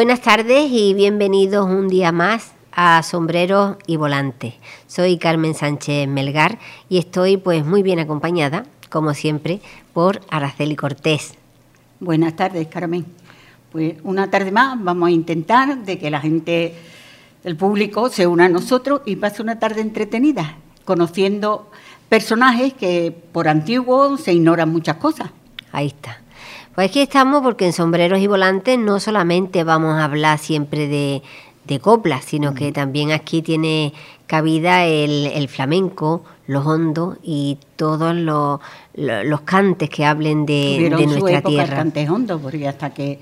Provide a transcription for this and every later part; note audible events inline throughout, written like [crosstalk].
Buenas tardes y bienvenidos un día más a Sombreros y Volantes. Soy Carmen Sánchez Melgar y estoy pues muy bien acompañada, como siempre, por Araceli Cortés. Buenas tardes, Carmen. Pues una tarde más vamos a intentar de que la gente, el público, se una a nosotros y pase una tarde entretenida, conociendo personajes que por antiguo se ignoran muchas cosas. Ahí está. Pues aquí estamos porque en Sombreros y Volantes no solamente vamos a hablar siempre de, de coplas, sino que también aquí tiene cabida el, flamenco, los hondos y todos los, los, cantes que hablen de, de nuestra su tierra. cantes hondos, porque hasta que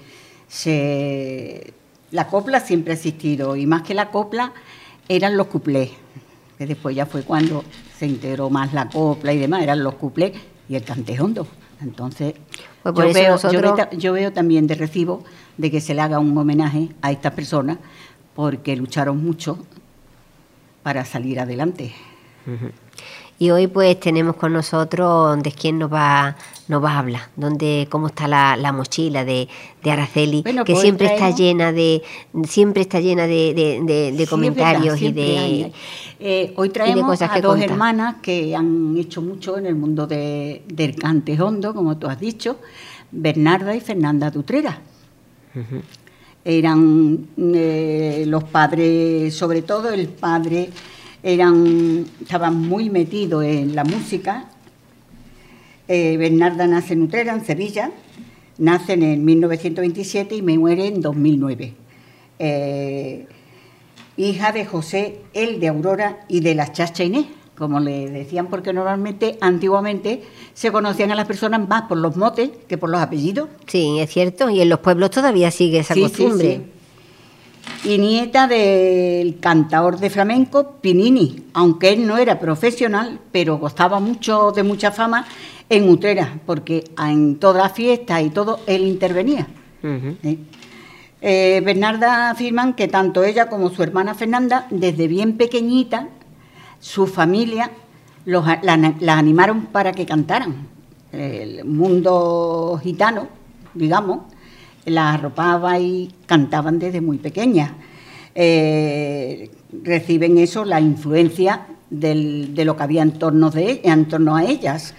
se la copla siempre ha existido y más que la copla eran los cuplés, que después ya fue cuando se integró más la copla y demás, eran los cuplés y el cante hondo. Entonces, pues yo, veo, yo, veo, también de recibo de que se le haga un homenaje a estas personas porque lucharon mucho para salir adelante. Y hoy pues tenemos con nosotros de quién nos va, nos va a hablar, donde, cómo está la, mochila de, Araceli, que pues siempre está llena de, siempre está llena de, comentarios y de eh, hoy traemos a dos hermanas que han hecho mucho en el mundo del cante hondo, como tú has dicho, Bernarda y Fernanda Dutrera. Eran eh, los padres, sobre todo el padre eran, estaban muy metidos en la música. Eh, Bernarda nace en Utrera, en Sevilla, nace en 1927 y me muere en 2009. Eh, hija de José, el de Aurora y de la Chacha Inés, como le decían, porque normalmente, antiguamente, se conocían a las personas más por los motes que por los apellidos. Sí, es cierto, y en los pueblos todavía sigue esa costumbre y nieta del cantador de flamenco Pinini, aunque él no era profesional, pero gozaba mucho de mucha fama en Utrera, porque en todas las fiestas y todo él intervenía. Eh, Bernarda afirman que tanto ella como su hermana Fernanda, desde bien pequeñita, su familia los, la, animaron para que cantaran. El mundo gitano, digamos, las arropaba y cantaban desde muy pequeñas. Eh, reciben eso, la influencia de lo que había en torno, de, en torno a ellas.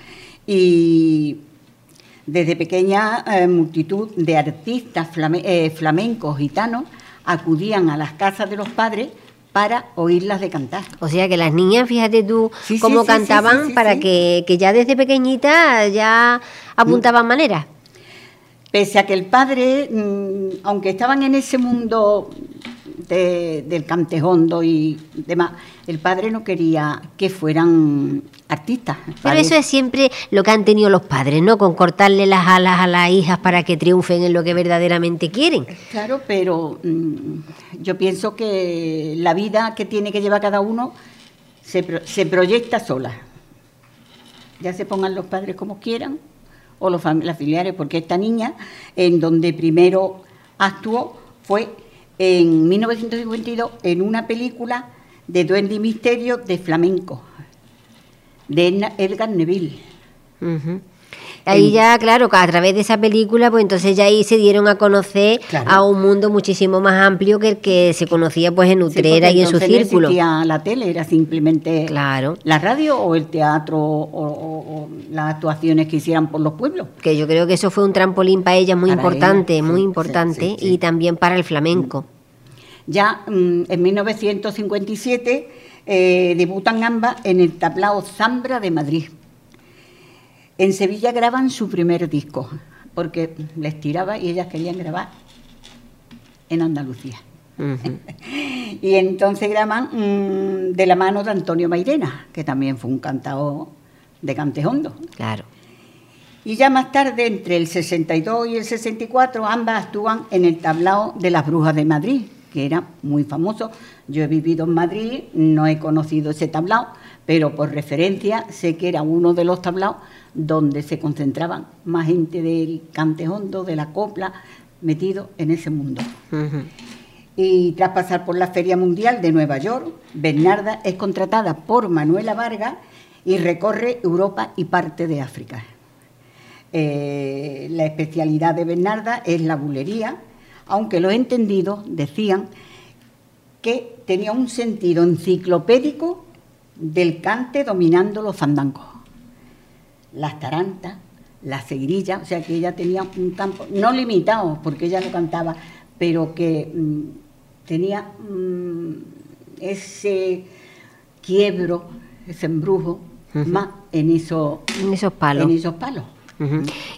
Y desde pequeña eh, multitud de artistas eh, flamencos gitanos acudían a las casas de los padres para oírlas de cantar. O sea que las niñas, fíjate tú cómo cantaban para que, que, ya desde pequeñita ya apuntaban maneras. Pese a que el padre, mm, aunque estaban en ese mundo del cantejondo y demás, el padre no quería que fueran artistas. Pero eso es siempre lo que han tenido los padres, ¿no? Con cortarle las alas a las hijas para que triunfen en lo que verdaderamente quieren. Claro, pero mm, yo pienso que la vida que tiene que llevar cada uno se, se proyecta sola. Ya se pongan los padres como quieran, o los familiares, porque esta niña, en donde primero actuó, fue en 1952 en una película de Duende y Misterio de flamenco, de Edgar Neville. Ahí ya, claro, a través de esa película, pues entonces ya ahí se dieron a conocer a un mundo muchísimo más amplio que el que se conocía pues en Utrera y en su círculo. No existía la tele, era simplemente claro. la radio o el teatro o, las actuaciones que hicieran por los pueblos. Que yo creo que eso fue un trampolín para ella muy importante, muy importante, y también para el flamenco. Ya mm, en 1957 eh, debutan ambas en el tablao Zambra de Madrid. En Sevilla graban su primer disco, porque les tiraba y ellas querían grabar en Andalucía. [laughs] y entonces graban mm, de la mano de Antonio Mairena, que también fue un cantador de cantejondo. Claro. Y ya más tarde, entre el 62 y el 64, ambas actúan en el tablao de las Brujas de Madrid, que era muy famoso. Yo he vivido en Madrid, no he conocido ese tablao, pero por referencia sé que era uno de los tablaos donde se concentraban más gente del cante hondo, de la copla, metido en ese mundo. Y tras pasar por la Feria Mundial de Nueva York, Bernarda es contratada por Manuela Vargas y recorre Europa y parte de África. Eh, la especialidad de Bernarda es la bulería, aunque los entendidos decían que tenía un sentido enciclopédico del cante dominando los fandangos. Las tarantas, las seguirillas, o sea que ella tenía un campo, no limitado, porque ella no cantaba, pero que mm, tenía mm, ese quiebro, ese embrujo, más en, eso, en esos palos. En esos palos.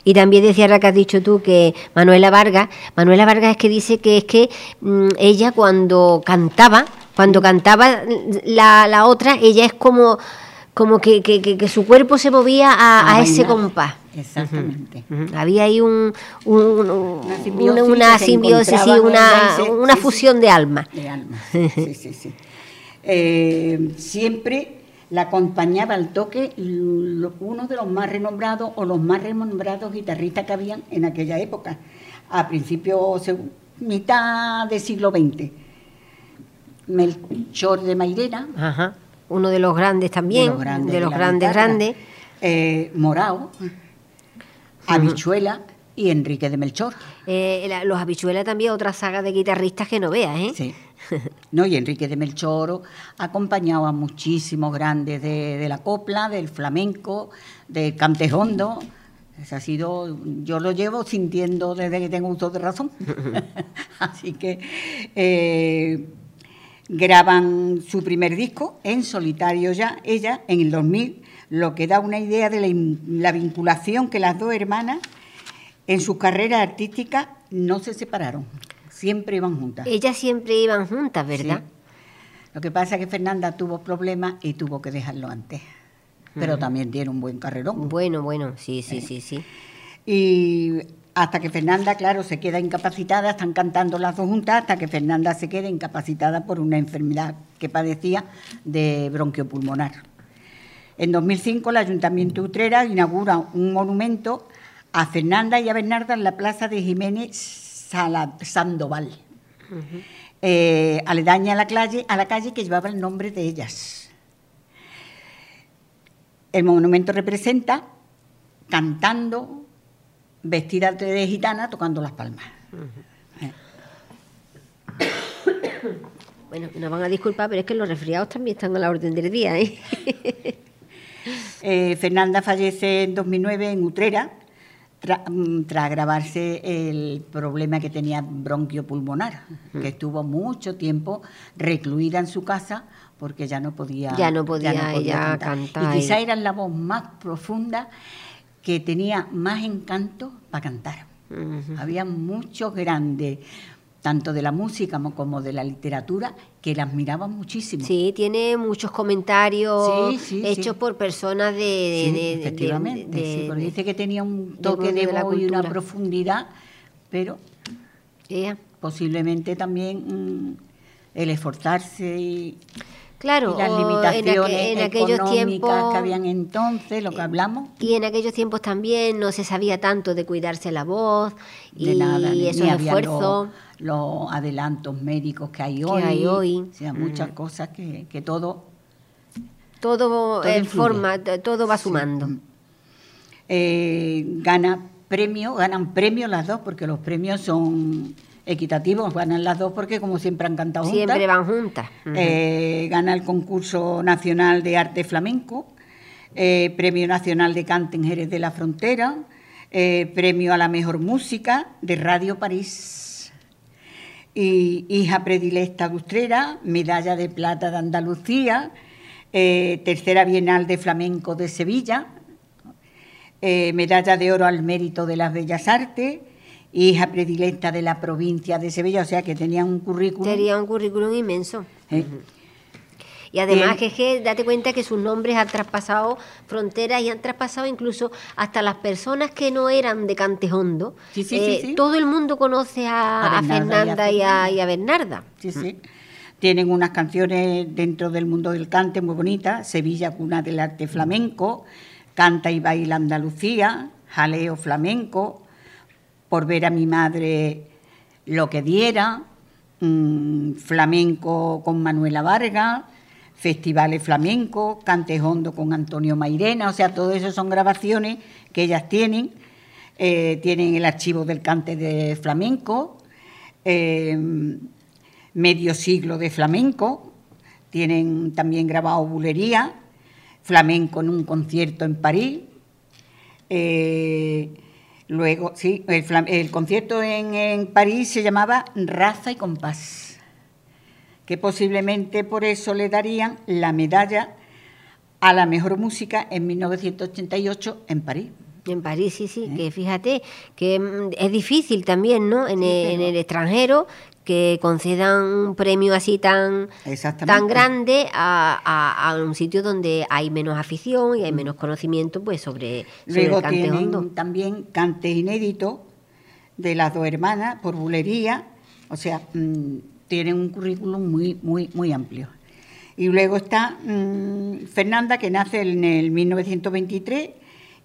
Y también decía ahora que has dicho tú que Manuela Vargas, Manuela Vargas es que dice que es que mm, ella cuando cantaba, cuando cantaba la, la otra, ella es como como que, que, que, su cuerpo se movía a, a ese compás. Exactamente. Había ahí un, una simbiosis, una, simbiosis una, una, fusión de alma. De alma, sí, sí, sí. Eh, siempre la acompañaba al toque uno de los más renombrados o los más renombrados guitarristas que habían en aquella época, a principios, mitad del siglo XX. Melchor de Mairena. Ajá. Uno de los grandes también, de los grandes, grandes. Eh, Morao, Habichuela y Enrique de Melchor. Eh, los Habichuela también, otra saga de guitarristas que no veas, ¿eh? Sí. [laughs] No, y Enrique de Melchoro acompañado a muchísimos grandes de, la copla, del flamenco, del cantejondo. ha sido, yo lo llevo sintiendo desde que tengo uso de razón. [laughs] [laughs] Así que eh, graban su primer disco en solitario ya, ella, en el 2000, lo que da una idea de la, vinculación que las dos hermanas en sus carreras artísticas no se separaron. Siempre iban juntas. Ellas siempre iban juntas, ¿verdad? Lo que pasa es que Fernanda tuvo problemas y tuvo que dejarlo antes. Pero también tiene un buen carrerón. Bueno, bueno, sí, sí, sí, sí. Y hasta que Fernanda, claro, se queda incapacitada, están cantando las dos juntas, hasta que Fernanda se queda incapacitada por una enfermedad que padecía de bronquio pulmonar. En 2005 el Ayuntamiento de Utrera inaugura un monumento a Fernanda y a Bernarda en la Plaza de Jiménez Sandoval, eh, aledaña a la, calle, a la calle que llevaba el nombre de ellas. El monumento representa cantando, vestida de gitana, tocando las palmas. [coughs] Bueno, nos van a disculpar, pero es que los resfriados también están a la orden del día. ¿eh? [laughs] eh Fernanda fallece en 2009 en Utrera, Mm, tras agravarse el problema que tenía bronquio pulmonar, que estuvo mucho tiempo recluida en su casa porque ya no podía, ya no podía, ella cantar. Y quizá era la voz más profunda que tenía más encanto para cantar. Había muchos grandes tanto de la música como de la literatura, que la admiraban muchísimo. Sí, tiene muchos comentarios hechos por personas de... efectivamente, porque dice que tenía un toque de, voz y una profundidad, pero posiblemente también mm, el esforzarse y... Claro, las limitaciones en, aquellos tiempos que habían entonces, lo que hablamos. Y en aquellos tiempos también no se sabía tanto de cuidarse la voz y nada, esos esfuerzos. Los, adelantos médicos que hay hoy. hay hoy. O sea, muchas mm. cosas que, que todo. Todo, en forma, todo va sumando. Eh, gana premio, ganan premios las dos, porque los premios son equitativos, ganan las dos porque como siempre han cantado juntas. Siempre van juntas. Eh, gana el concurso nacional de arte flamenco, eh, premio nacional de cante en Jerez de la Frontera, eh, premio a la mejor música de Radio París, y hija predilecta Ustrera, medalla de plata de Andalucía, tercera Bienal de Flamenco de Sevilla, medalla de oro al mérito de las bellas artes, hija predilecta de la provincia de Sevilla, o sea que tenía un currículum. Tenía un currículum inmenso. Y además que, que date cuenta que sus nombres han traspasado fronteras y han traspasado incluso hasta las personas que no eran de Cantejondo. Sí, sí, eh, todo el mundo conoce a, Fernanda y a, Bernarda. Sí, sí. Tienen unas canciones dentro del mundo del cante muy bonitas, Sevilla, cuna del arte flamenco, Canta y baila Andalucía, Jaleo flamenco, por ver a mi madre lo que diera, mm, flamenco con Manuela Vargas, festivales flamenco, cantejondo con Antonio Mairena, o sea, todo eso son grabaciones que ellas tienen, eh, tienen el archivo del cante de flamenco, eh, medio siglo de flamenco, tienen también grabado bulería, flamenco en un concierto en París. Eh, luego, sí, el, concierto en, en, París se llamaba Raza y Compás, que posiblemente por eso le darían la medalla a la mejor música en 1988 en París. En París, sí, sí, ¿Eh? que fíjate que mm, es difícil también, ¿no? En, el, extranjero que concedan un premio así tan, tan grande a, un sitio donde hay menos afición y hay mm. menos conocimiento pues sobre, Luego el cante tienen también cante inédito de las dos hermanas por bulería, o sea, mm, tienen un currículum muy, muy, muy amplio. Y luego está Fernanda, que nace en el 1923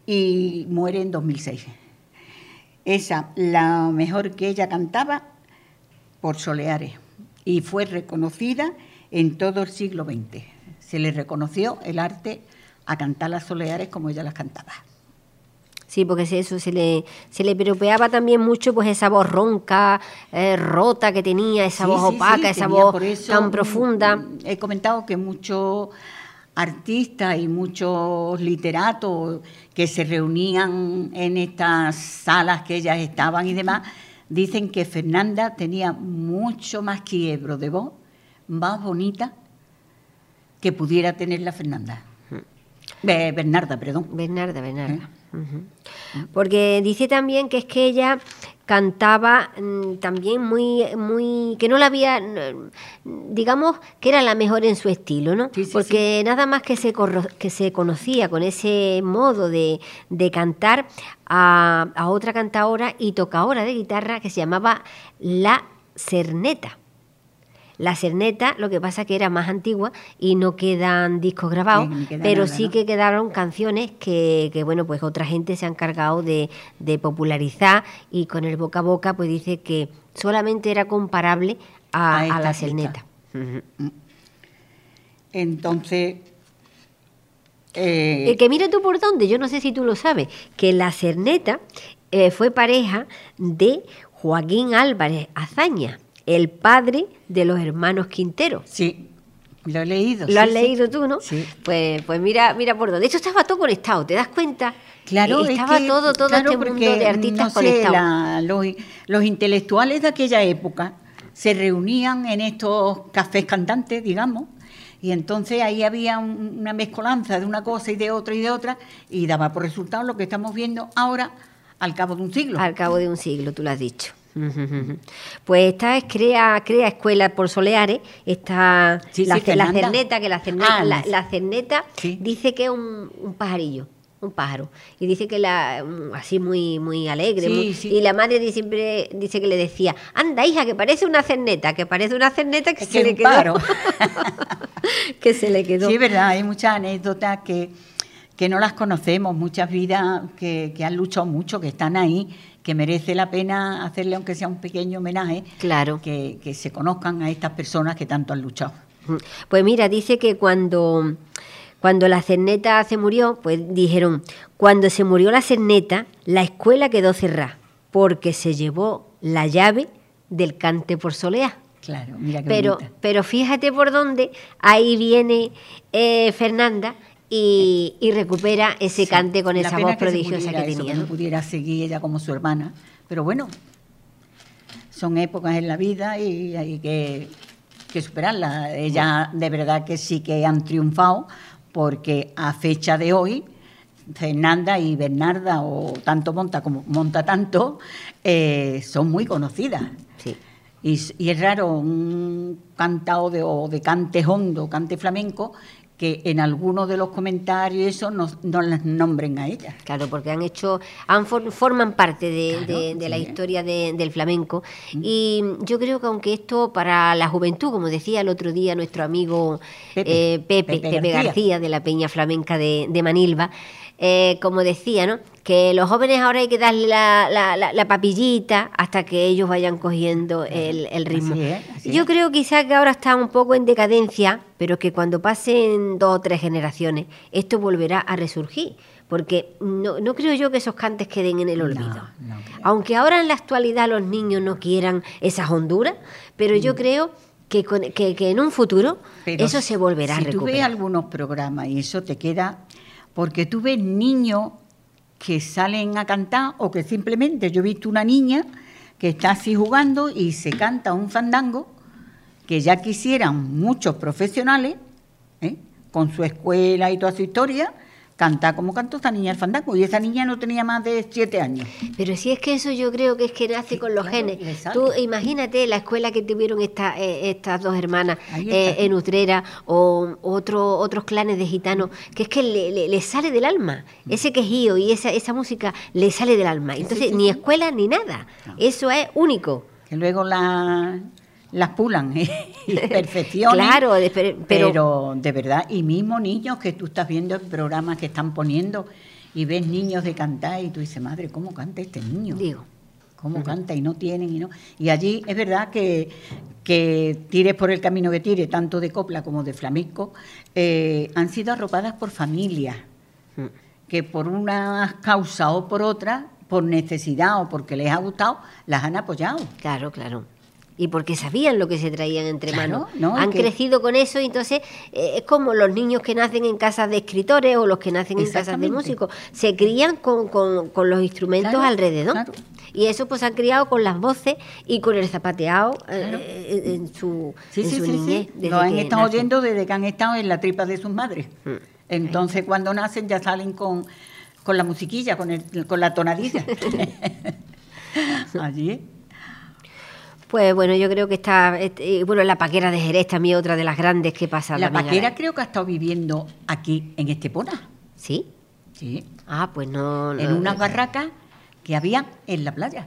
y muere en 2006. Esa, la mejor que ella cantaba por Soleares y fue reconocida en todo el siglo XX. Se le reconoció el arte a cantar las Soleares como ella las cantaba. Sí, porque eso se le, se le peropeaba también mucho pues esa voz ronca, eh, rota que tenía, esa voz opaca, esa voz tan profunda. He comentado que mucho artistas y muchos literatos que se reunían en estas salas que ellas estaban y demás, dicen que Fernanda tenía mucho más quiebro de voz, más bonita que pudiera tener la Fernanda. Bernarda, perdón. Bernarda, Bernarda. ¿Eh? Porque dice también que es que ella cantaba mm, también muy, muy, que no la había, digamos que era la mejor en su estilo, ¿no? Porque nada más que se, que se conocía con ese modo de, de cantar a, a otra cantadora y tocadora de guitarra que se llamaba La Cerneta. La Cerneta, lo que pasa que era más antigua y no quedan discos grabados, pero sí que quedaron canciones que, bueno, pues otra gente se ha encargado de, popularizar y con el boca a boca, pues dice que solamente era comparable a, la Cerneta. Entonces, eh, que mira tú por dónde, yo no sé si tú lo sabes, que la Cerneta eh, fue pareja de Joaquín Álvarez Azaña, el padre de los hermanos Quintero. Sí. Lo he leído. Lo has leído tú, ¿no? Sí. Pues, pues mira, mira por dónde. Esto estaba todo conectado, ¿te das cuenta? Claro, estaba todo, todo este mundo de artistas conectados. los, intelectuales de aquella época se reunían en estos cafés cantantes, digamos, y entonces ahí había una mezcolanza de una cosa y de otra y de otra, y daba por resultado lo que estamos viendo ahora al cabo de un siglo. Al cabo de un siglo, tú lo has dicho. Pues esta es crea, crea escuela por Soleares, está la, cerneta, que la cerneta, ah, la, cerneta dice que es un, pajarillo un pájaro y dice que la así muy muy alegre y la madre siempre dice que le decía anda hija que parece una cerneta que parece una cerneta que se le quedó [laughs] que se le quedó. Sí verdad hay muchas anécdotas que que no las conocemos muchas vidas que, que han luchado mucho que están ahí que merece la pena hacerle, aunque sea un pequeño homenaje, claro. que, se conozcan a estas personas que tanto han luchado. Pues mira, dice que cuando, cuando la cerneta se murió, pues dijeron, cuando se murió la cerneta, la escuela quedó cerrada, porque se llevó la llave del cante por soleá. Claro, mira qué pero, pero fíjate por dónde ahí viene eh, Fernanda y, recupera ese cante con esa voz prodigiosa que, tenía. no pudiera seguir ella como su hermana. Pero bueno, son épocas en la vida y hay que, que superarlas. Ella de verdad que sí que han triunfado porque a fecha de hoy Fernanda y Bernarda, o tanto Monta como Monta tanto, eh, son muy conocidas. Y, es raro un cantado de, o de cante hondo, cante flamenco, que en algunos de los comentarios eso no, las nombren a ellas. Claro, porque han hecho, han forman parte de, la historia del flamenco. Mm. Y yo creo que aunque esto para la juventud, como decía el otro día nuestro amigo Pepe, eh, Pepe, García. de la Peña Flamenca de, Manilva, eh, como decía, ¿no? Que los jóvenes ahora hay que darle la, la, la, papillita hasta que ellos vayan cogiendo el, el ritmo. Yo creo quizás que ahora está un poco en decadencia, pero que cuando pasen dos o tres generaciones, esto volverá a resurgir porque no, no, creo yo que esos cantes queden en el olvido. Aunque ahora en la actualidad los niños no quieran esas honduras, pero yo mm. creo que, que, en un futuro eso se volverá a recuperar. Si tú ves algunos programas y eso te queda, porque tú ves niños que salen a cantar o que simplemente yo he visto una niña que está así jugando y se canta un fandango que ya quisieran muchos profesionales, ¿eh? con su escuela y toda su historia, Canta como cantó esta niña el fandango y esa niña no tenía más de siete años. Pero si es que eso yo creo que es que nace con los genes. Tú imagínate la escuela que tuvieron esta, eh, estas dos hermanas eh, en Utrera o otro, otros clanes de gitanos, que es que le, le, sale del alma. Mm. Ese quejío y esa, esa música le sale del alma. Entonces, ni escuela ni nada. Eso es único. Que luego la las pulan [laughs] y [laughs] perfeccionan. claro, pero... de verdad, y mismo niños que tú estás viendo en programas que están poniendo y ves niños de cantar y tú dices, madre, ¿cómo canta este niño? Digo. ¿Cómo canta? Y no tienen y no. Y allí es verdad que, que tires por el camino que tire, tanto de copla como de flamenco, eh, han sido arropadas por familias que por una causa o por otra, por necesidad o porque les ha gustado, las han apoyado. Claro, claro y porque sabían lo que se traían entre manos. Han crecido con eso y entonces eh, es como los niños que nacen en casas de escritores o los que nacen en casas de músicos. Se crían con, con, los instrumentos alrededor. Y eso pues han criado con las voces y con el zapateado eh, en su, niñez. Lo han estado oyendo desde que han estado en la tripa de sus madres. Mm. Entonces cuando nacen ya salen con, con la musiquilla, con, el, con la tonadilla. [laughs] [laughs] Allí pues bueno, yo creo que está, este, bueno, la paquera de Jerez también otra de las grandes que pasa. La paquera creo que ha estado viviendo aquí en Estepona. ¿Sí? Sí. Ah, pues no. en unas barracas que había en la playa.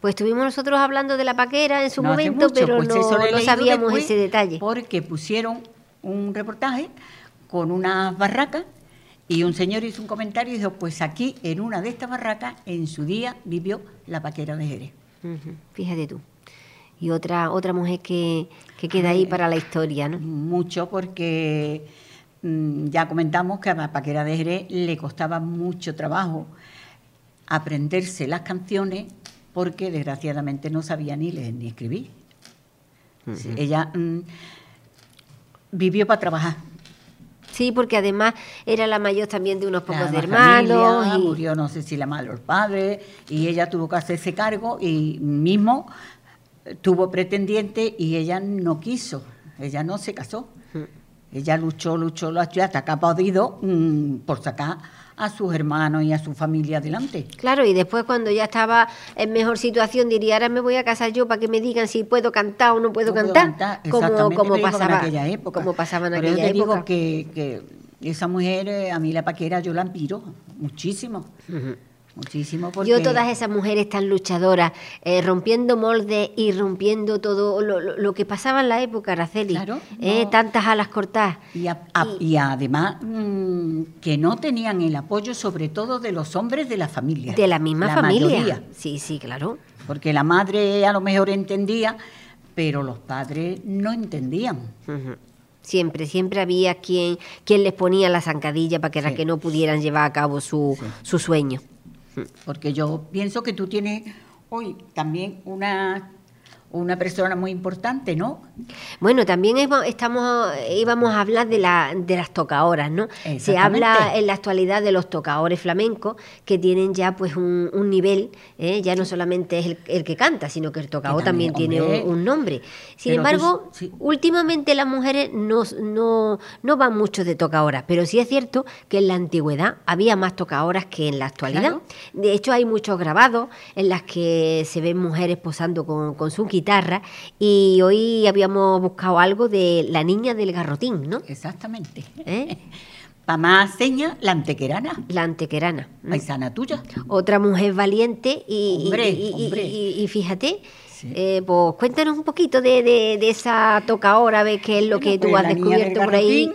Pues estuvimos nosotros hablando de la paquera en su momento, pero pues no, sabíamos ese detalle. Porque pusieron un reportaje con unas barracas y un señor hizo un comentario y dijo, pues aquí en una de estas barracas en su día vivió la paquera de Jerez. Fíjate tú. Y otra, otra mujer que, queda ahí para la historia, ¿no? Mucho porque mm, ya comentamos que a la Paquera de Jerez le costaba mucho trabajo aprenderse las canciones porque desgraciadamente no sabía ni leer ni escribir. Ella mm, vivió para trabajar, Sí, porque además era la mayor también de unos pocos hermanos. y... Murió, no sé si la madre o el padre, y ella tuvo que hacerse cargo y mismo tuvo pretendiente y ella no quiso, ella no se casó. Mm. Ella luchó, luchó, luchó hasta que ha podido mm, por sacar a sus hermanos y a su familia adelante. Claro, y después cuando ya estaba en mejor situación diría, ahora me voy a casar yo para que me digan si puedo cantar o no puedo cantar, como, como, pasaba, en aquella época. como pasaba en aquella yo te digo que, que esa mujer, eh, a mí la paquera, yo la admiro muchísimo. Muchísimo porque... Yo todas esas mujeres tan luchadoras, eh, rompiendo moldes y rompiendo todo lo, que pasaba en la época, Araceli. Claro, eh, tantas alas cortadas. Y, además mm, que no tenían el apoyo sobre todo de los hombres de la familia. De la misma familia. Sí, sí, claro. Porque la madre a lo mejor entendía, pero los padres no entendían. Siempre, siempre había quien, quien les ponía la zancadilla para que, que no pudieran llevar a cabo su, su sueño. Porque yo pienso que tú tienes hoy también una una persona muy importante, ¿no? Bueno, también estamos, íbamos a hablar de, la, de las tocahoras, ¿no? Se habla en la actualidad de los tocadores flamencos que tienen ya pues un, nivel, ¿eh? ya no solamente es el, que canta, sino que el tocador también, tiene un, nombre. Sin embargo, últimamente las mujeres no, no, no van mucho de tocahoras, pero sí es cierto que en la antigüedad había más tocahoras que en la actualidad. De hecho, hay muchos grabados en las que se ven mujeres posando con, con su guitarra y hoy habíamos buscado algo de la niña del garrotín, ¿no? Exactamente. ¿Eh? [laughs] Para más seña, la antequerana. La antequerana. Paisana tuya. Otra mujer valiente y, y, fíjate, eh, pues cuéntanos un poquito de, de, esa toca ahora, ve qué es lo que tú pues has descubierto por ahí.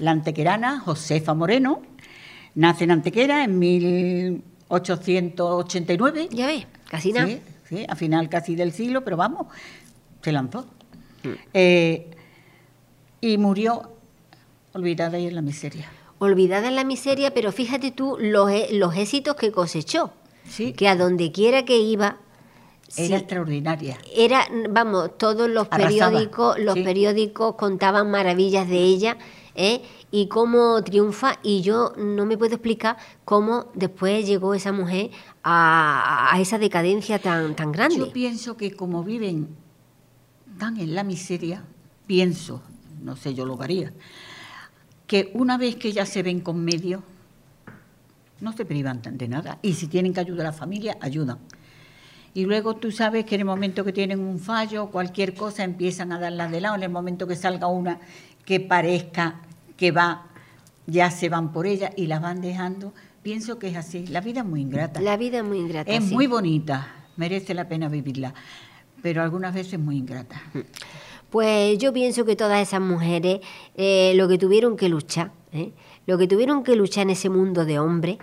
La antequerana, Josefa Moreno, Nace en Antequera en 1889. Ya ves, casi nada. Sí, sí, a final casi del siglo, pero vamos, se lanzó. Eh, y murió olvidada y en la miseria. Olvidada en la miseria, pero fíjate tú los, los éxitos que cosechó. Sí, Que a donde quiera que iba, era sí, extraordinaria. era, vamos, todos los Arrasaba, periódicos, los sí. periódicos contaban maravillas de ella, ¿eh? y cómo triunfa, y yo no me puedo explicar cómo después llegó esa mujer a, esa decadencia tan, tan grande. Yo pienso que como viven tan en la miseria, pienso, no sé, yo lo haría, que una vez que ya se ven con medio, no se privan de nada. Y si tienen que ayudar a la familia, ayudan. Y luego tú sabes que en el momento que tienen un fallo, cualquier cosa, empiezan a darlas de lado. En el momento que salga una que parezca que va, ya se van por ella y las van dejando. Pienso que es así. La vida es muy ingrata. La vida es muy ingrata. Es sí. muy bonita, merece la pena vivirla, pero algunas veces muy ingrata. Pues yo pienso que todas esas mujeres eh, lo que tuvieron que luchar, ¿eh? lo que tuvieron que luchar en ese mundo de hombres,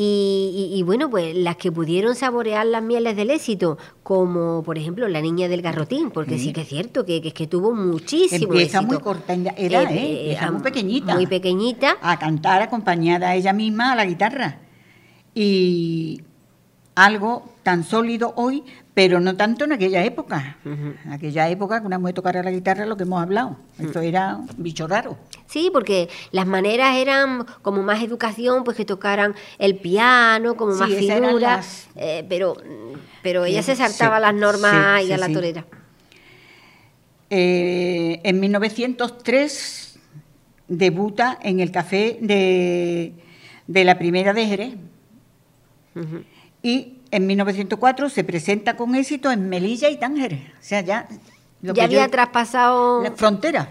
y, y- y bueno, pues las que pudieron saborear las mieles del éxito, como por ejemplo la niña del garrotín, porque sí, Sí. que es cierto que, que es que tuvo muchísimo Empieza éxito. muy corta, era, ¿eh? Empieza era muy pequeñita. Muy pequeñita. A cantar acompañada a ella misma a la guitarra. Y algo tan sólido hoy, pero no tanto en aquella época. En aquella época que una mujer tocara la guitarra, lo que hemos hablado. Eso era un bicho raro. Sí, porque las maneras eran como más educación, pues que tocaran el piano, como Sí, más esas eran figura, las- eh, pero, pero ella se Sí, saltaba las normas sí, y a sí, la sí. torera. Eh, en 1903 debuta en el café de, de la primera de Jerez. Y en 1904 se presenta con éxito en Melilla y Tánger. O sea, ya... lo ya que yo- había traspasado... La frontera.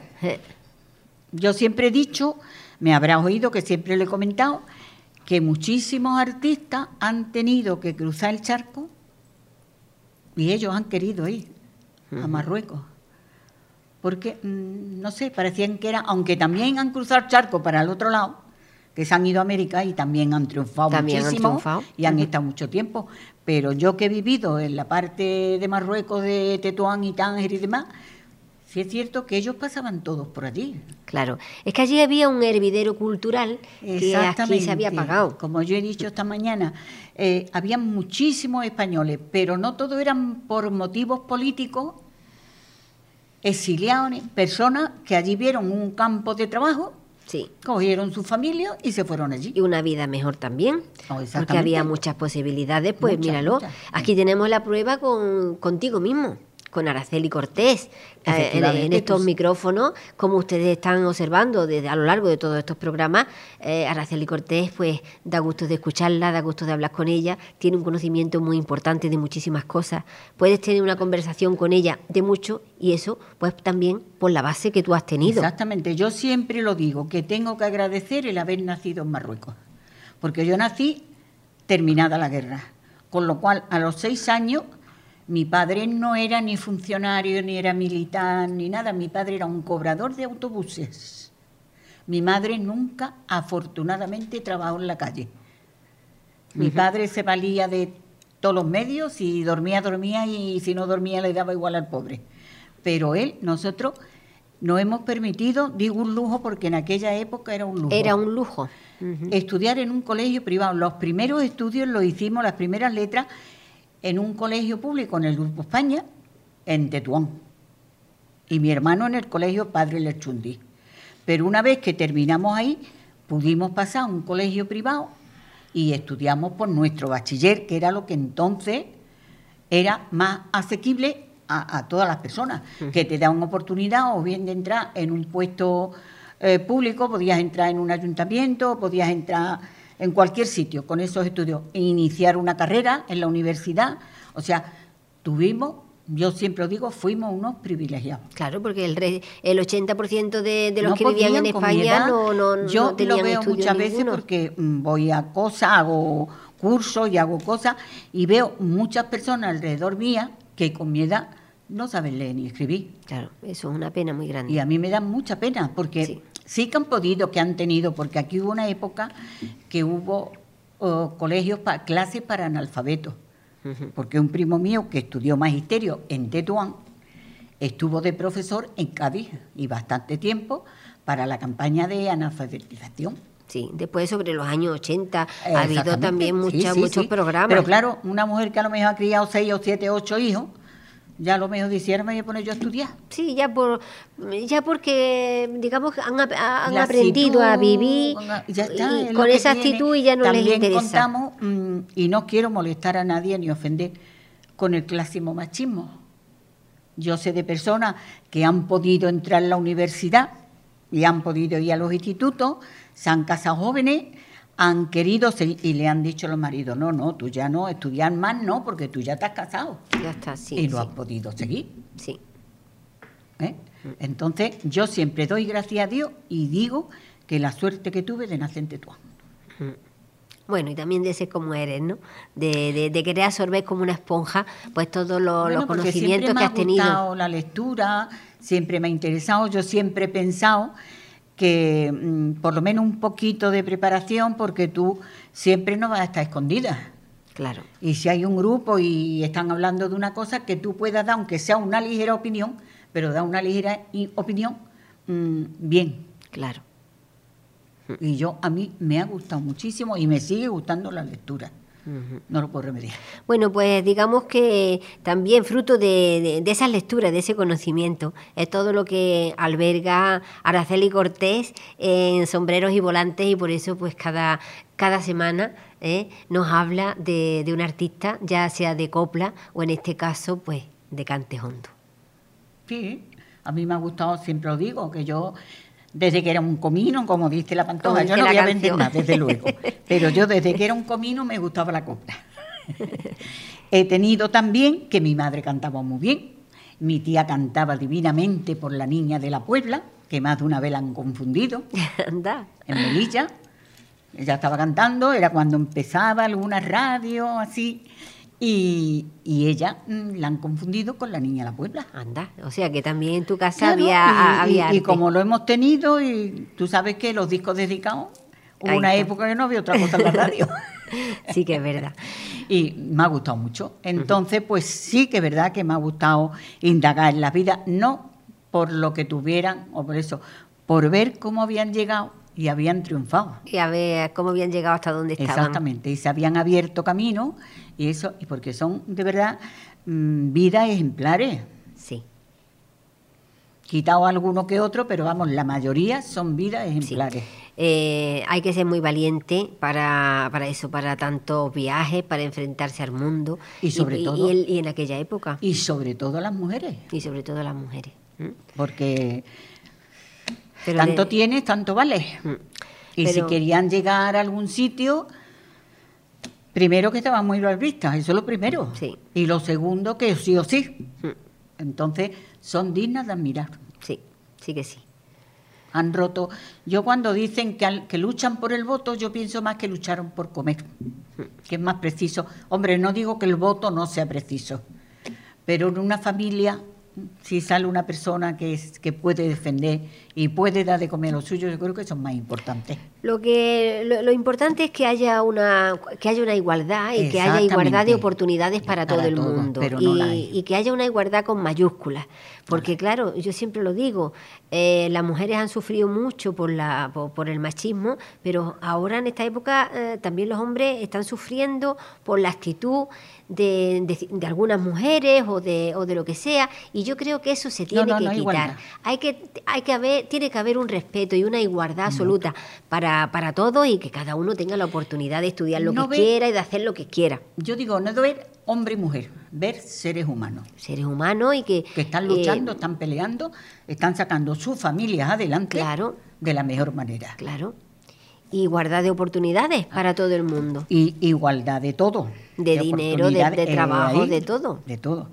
Yo siempre he dicho, me habrás oído que siempre lo he comentado, que muchísimos artistas han tenido que cruzar el charco y ellos han querido ir a Marruecos. Porque, mm, no sé, parecían que era, aunque también han cruzado el charco para el otro lado, que se han ido a América y también han triunfado También han muchísimo triunfado. y han estado mucho tiempo. Pero yo que he vivido en la parte de Marruecos, de Tetuán y Tánger y demás, sí es cierto que ellos pasaban todos por allí. Claro, es que allí había un hervidero cultural que aquí se había apagado. Como yo he dicho esta mañana, eh, había muchísimos españoles, pero no todos eran por motivos políticos, exiliados, personas que allí vieron un campo de trabajo, Sí, cogieron su familia y se fueron allí. y una vida mejor también, Oh, porque había muchas posibilidades, pues Muchas, míralo, muchas. aquí tenemos la prueba con, contigo mismo, con Araceli Cortés, eh, en, estos pues. micrófonos, como ustedes están observando desde a lo largo de todos estos programas, eh, Araceli Cortés, pues da gusto de escucharla, da gusto de hablar con ella, tiene un conocimiento muy importante de muchísimas cosas, puedes tener una conversación con ella de mucho y eso, pues también por la base que tú has tenido. Exactamente, yo siempre lo digo, que tengo que agradecer el haber nacido en Marruecos, porque yo nací terminada la guerra, con lo cual a los seis años mi padre no era ni funcionario, ni era militar, ni nada, mi padre era un cobrador de autobuses. Mi madre nunca, afortunadamente, trabajó en la calle. Mi padre se valía de todos los medios, si dormía, dormía, y si no dormía le daba igual al pobre. Pero él, nosotros, no hemos permitido, digo un lujo porque en aquella época era un lujo. Era un lujo. Estudiar en un colegio privado. Los primeros estudios los hicimos, las primeras letras, en un colegio público, en el Grupo España, en Tetuán. Y mi hermano en el colegio Padre Lerchundi. Pero una vez que terminamos ahí, pudimos pasar a un colegio privado y estudiamos por nuestro bachiller, que era lo que entonces era más asequible a, a todas las personas, que te da una oportunidad o bien de entrar en un puesto eh, público, podías entrar en un ayuntamiento, podías entrar en cualquier sitio con esos estudios, e iniciar una carrera en la universidad. O sea, tuvimos, yo siempre lo digo, fuimos unos privilegiados. Claro, porque el, re- el 80% de, de los No que vivían en España edad. no, no, no Yo tenían lo veo muchas veces ninguno. porque mm, voy a cosas, hago cursos y hago cosas y veo muchas personas alrededor mía que con mi edad no saben leer ni escribir. Claro, eso es una pena muy grande. Y a mí me da mucha pena porque Sí. Sí que han podido, que han tenido, porque aquí hubo una época que hubo oh, colegios, pa- clases para analfabetos, porque un primo mío que estudió magisterio en Tetuán estuvo de profesor en Cádiz y bastante tiempo para la campaña de analfabetización. Sí, después sobre los años 80 ha habido también Sí, muchas, sí, muchos sí. programas. Pero claro, una mujer que a lo mejor ha criado seis o siete, ocho hijos, ya lo mejor decía, me voy a poner yo a estudiar. Sí, ya por ya porque digamos han, han aprendido a vivir y ya está, y es lo con esa tiene. actitud y ya no También les interesa. contamos, mm, y no quiero molestar a nadie ni ofender, con el clásico machismo. Yo sé de personas que han podido entrar a la universidad y han podido ir a los institutos, se han casado jóvenes, han querido seguir, y le han dicho a los maridos, no, no, tú ya no, estudiar más no, porque tú ya te has casado. Ya está, sí. y lo sí, has podido seguir. sí. ¿eh? Entonces, yo siempre doy gracias a Dios y digo que la suerte que tuve de nacer en Tetuán. Bueno, y también de ser como eres, ¿no? De, de, de querer absorber como una esponja, pues todos los, Bueno, los porque conocimientos siempre me que ha has tenido. gustado la lectura, siempre me ha interesado. Yo siempre he pensado que mm, por lo menos un poquito de preparación, porque tú siempre no vas a estar escondida. Claro, Y si hay un grupo y están hablando de una cosa, que tú puedas dar, aunque sea una ligera opinión, pero da una ligera opinión mm, bien. claro. Y yo, a mí me ha gustado muchísimo y me sigue gustando la lectura. No lo puedo remediar. Bueno, pues digamos que también fruto de, de, de esas lecturas, de ese conocimiento, es todo lo que alberga Araceli Cortés en Sombreros y Volantes y por eso pues cada, cada semana ¿eh? nos habla de, de un artista, ya sea de copla o en este caso pues de cante hondo. Sí, a mí me ha gustado, siempre lo digo, que yo, desde que era un comino, como dice la pantoja, Como yo no voy a vender nada, desde luego, [laughs] pero yo desde que era un comino me gustaba la copla. [laughs] He tenido también que mi madre cantaba muy bien, mi tía cantaba divinamente por la niña de la Puebla, que más de una vez la han confundido, [laughs] Anda. en Melilla. Ella estaba cantando, era cuando empezaba alguna radio así, y, y ella mm, la han confundido con la niña de la Puebla. Anda, o sea que también en tu casa Claro, había, y, a- había y- y arte. como lo hemos tenido, y tú sabes que los discos dedicados, hubo una época que no había otra cosa en la radio. [laughs] Sí que es verdad. [laughs] y me ha gustado mucho. Entonces, pues sí que es verdad que me ha gustado indagar en la vida, no por lo que tuvieran, o por eso, por ver cómo habían llegado y habían triunfado. Y a ver cómo habían llegado hasta donde estaban. Exactamente, y se habían abierto camino, y eso, y porque son de verdad mm, vidas ejemplares. Sí. Quitado alguno que otro, pero vamos, la mayoría son vidas Sí. ejemplares. Eh, hay que ser muy valiente para, para eso, para tantos viajes, para enfrentarse al mundo. Y sobre y, todo- el- y en aquella época. Y sobre todo las mujeres, Y sobre todo las mujeres. porque Pero tanto de- tienes, tanto vale. Mm. Y si querían llegar a algún sitio, primero que estaban muy mal vistas, eso es lo primero. Sí. Y lo segundo que sí o sí. Mm. Entonces, son dignas de admirar. Sí, sí que sí. Han roto. Yo cuando dicen que, al- que luchan por el voto, yo pienso más que lucharon por comer, que es más preciso. Hombre, no digo que el voto no sea preciso, pero en una familia, si sale una persona que, es, que puede defender y puede dar de comer a lo suyo, yo creo que eso es más importante. Lo que lo, lo importante es que haya una que haya una igualdad y que haya igualdad de oportunidades para, Para todo el todos, mundo. pero no y que haya una igualdad con mayúsculas. Porque claro. yo siempre lo digo eh, las mujeres han sufrido mucho por la por, por el machismo pero ahora en esta época eh, también los hombres están sufriendo por la actitud de, de- de algunas mujeres o de, o de lo que sea y yo creo que eso se tiene no, que no quitar. hay que hay que haber tiene que haber un respeto y una igualdad absoluta para, para todos y que cada uno tenga la oportunidad de estudiar lo que ve- quiera y de hacer lo que quiera. Yo digo, no ver hombre y mujer, ver seres humanos. Seres humanos y que que están eh, luchando, están peleando, están sacando sus familias adelante Claro. de la mejor manera. claro igualdad de oportunidades para todo el mundo Y igualdad de todo. De dinero, de- eh, trabajo, ahí, de todo. De todo.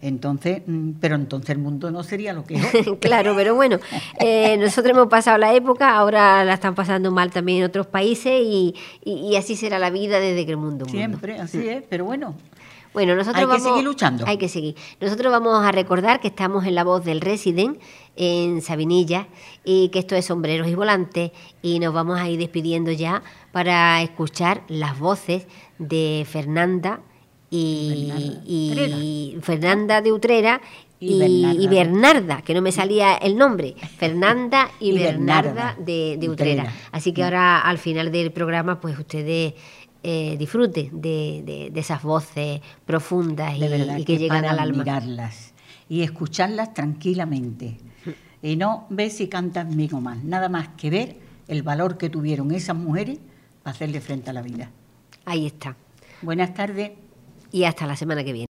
Entonces, mm, pero entonces el mundo no sería lo que es. [laughs] claro, pero bueno, eh, nosotros hemos pasado la época, ahora la están pasando mal también en otros países y, y- y así será la vida desde que el mundo. Siempre, así es. Pero bueno, Bueno, nosotros hay vamos, que seguir luchando. Hay que seguir. Nosotros vamos a recordar que estamos en la voz del Resident en Sabinilla y que esto es Sombreros y Volantes y nos vamos a ir despidiendo ya para escuchar las voces de Fernanda y, Fernanda de Utrera Y y, Bernarda. y Bernarda, que no me salía el nombre, Fernanda [laughs] y, Y Bernarda, Bernarda de, de Utrera. Utrera. Así que ahora al final del programa, pues ustedes eh, disfruten de, de- de esas voces profundas y, de verdad y que, es llegan al alma. admirarlas y escucharlas tranquilamente. Y no ver si cantan bien o mal, nada más que ver el valor que tuvieron esas mujeres para hacerle frente a la vida. Ahí está. Buenas tardes. Y hasta la semana que viene.